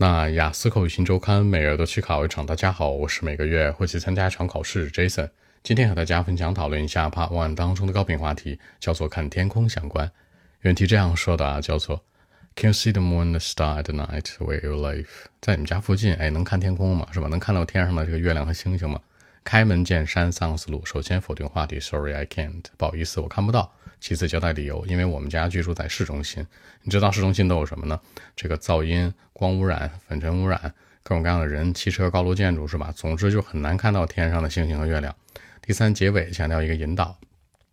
那雅思口语新周刊每月都去考一场。大家好，我是每个月会去参加一场考试 Jason。今天和大家分享讨论一下 Part One 当中的高频话题，叫做看天空相关。原题这样说的啊，叫做 Can you see the moon and star at night where you live？在你们家附近，哎，能看天空吗？是吧？能看到天上的这个月亮和星星吗？开门见山，三个思路。首先否定话题，Sorry I can't，不好意思，我看不到。其次交代理由，因为我们家居住在市中心，你知道市中心都有什么呢？这个噪音、光污染、粉尘污染，各种各样的人、汽车、高楼建筑，是吧？总之就很难看到天上的星星和月亮。第三结尾强调一个引导，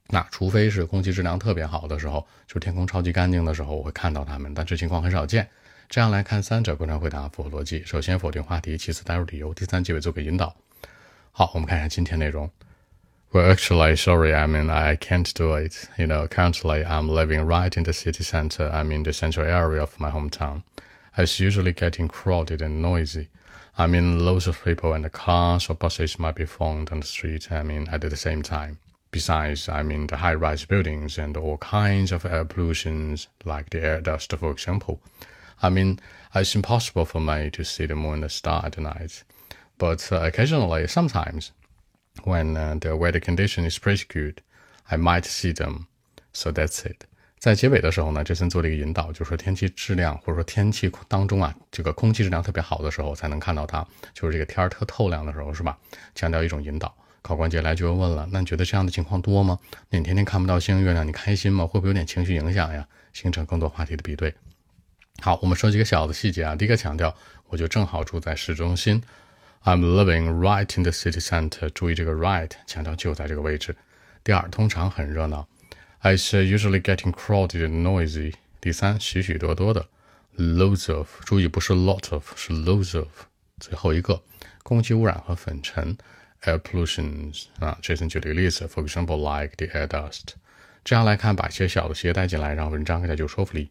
那除非是空气质量特别好的时候，就天空超级干净的时候，我会看到它们，但这情况很少见。这样来看，三者不常回答符合逻辑。首先否定话题，其次带入理由，第三结尾做个引导。好，我们看一下今天内容。Well, actually, sorry, I mean, I can't do it. You know, currently I'm living right in the city center. I'm in the central area of my hometown. It's usually getting crowded and noisy. I mean, loads of people and the cars or buses might be found on the street, I mean, at the same time. Besides, I mean, the high-rise buildings and all kinds of air pollutions, like the air dust, for example. I mean, it's impossible for me to see the moon and the star at night. But uh, occasionally, sometimes, when the weather condition is pretty good, I might see them. So that's it. 在结尾的时候呢，杰森做了一个引导，就是说天气质量或者说天气当中啊，这个空气质量特别好的时候才能看到它，就是这个天儿特透亮的时候，是吧？强调一种引导。考官接下来就问了，那你觉得这样的情况多吗？那你天天看不到星星月亮，你开心吗？会不会有点情绪影响呀？形成更多话题的比对。好，我们说几个小的细节啊。第一个强调，我就正好住在市中心。I'm living right in the city center。注意这个 right，强调就在这个位置。第二，通常很热闹。It's usually getting crowded and noisy。第三，许许多多的，loads of。注意不是 lot of，是 loads of。最后一个，空气污染和粉尘，air pollutions。啊，Jason 举了一个例子，for example like the air dust。这样来看，把一些小的细节带进来，让文章更加有说服力。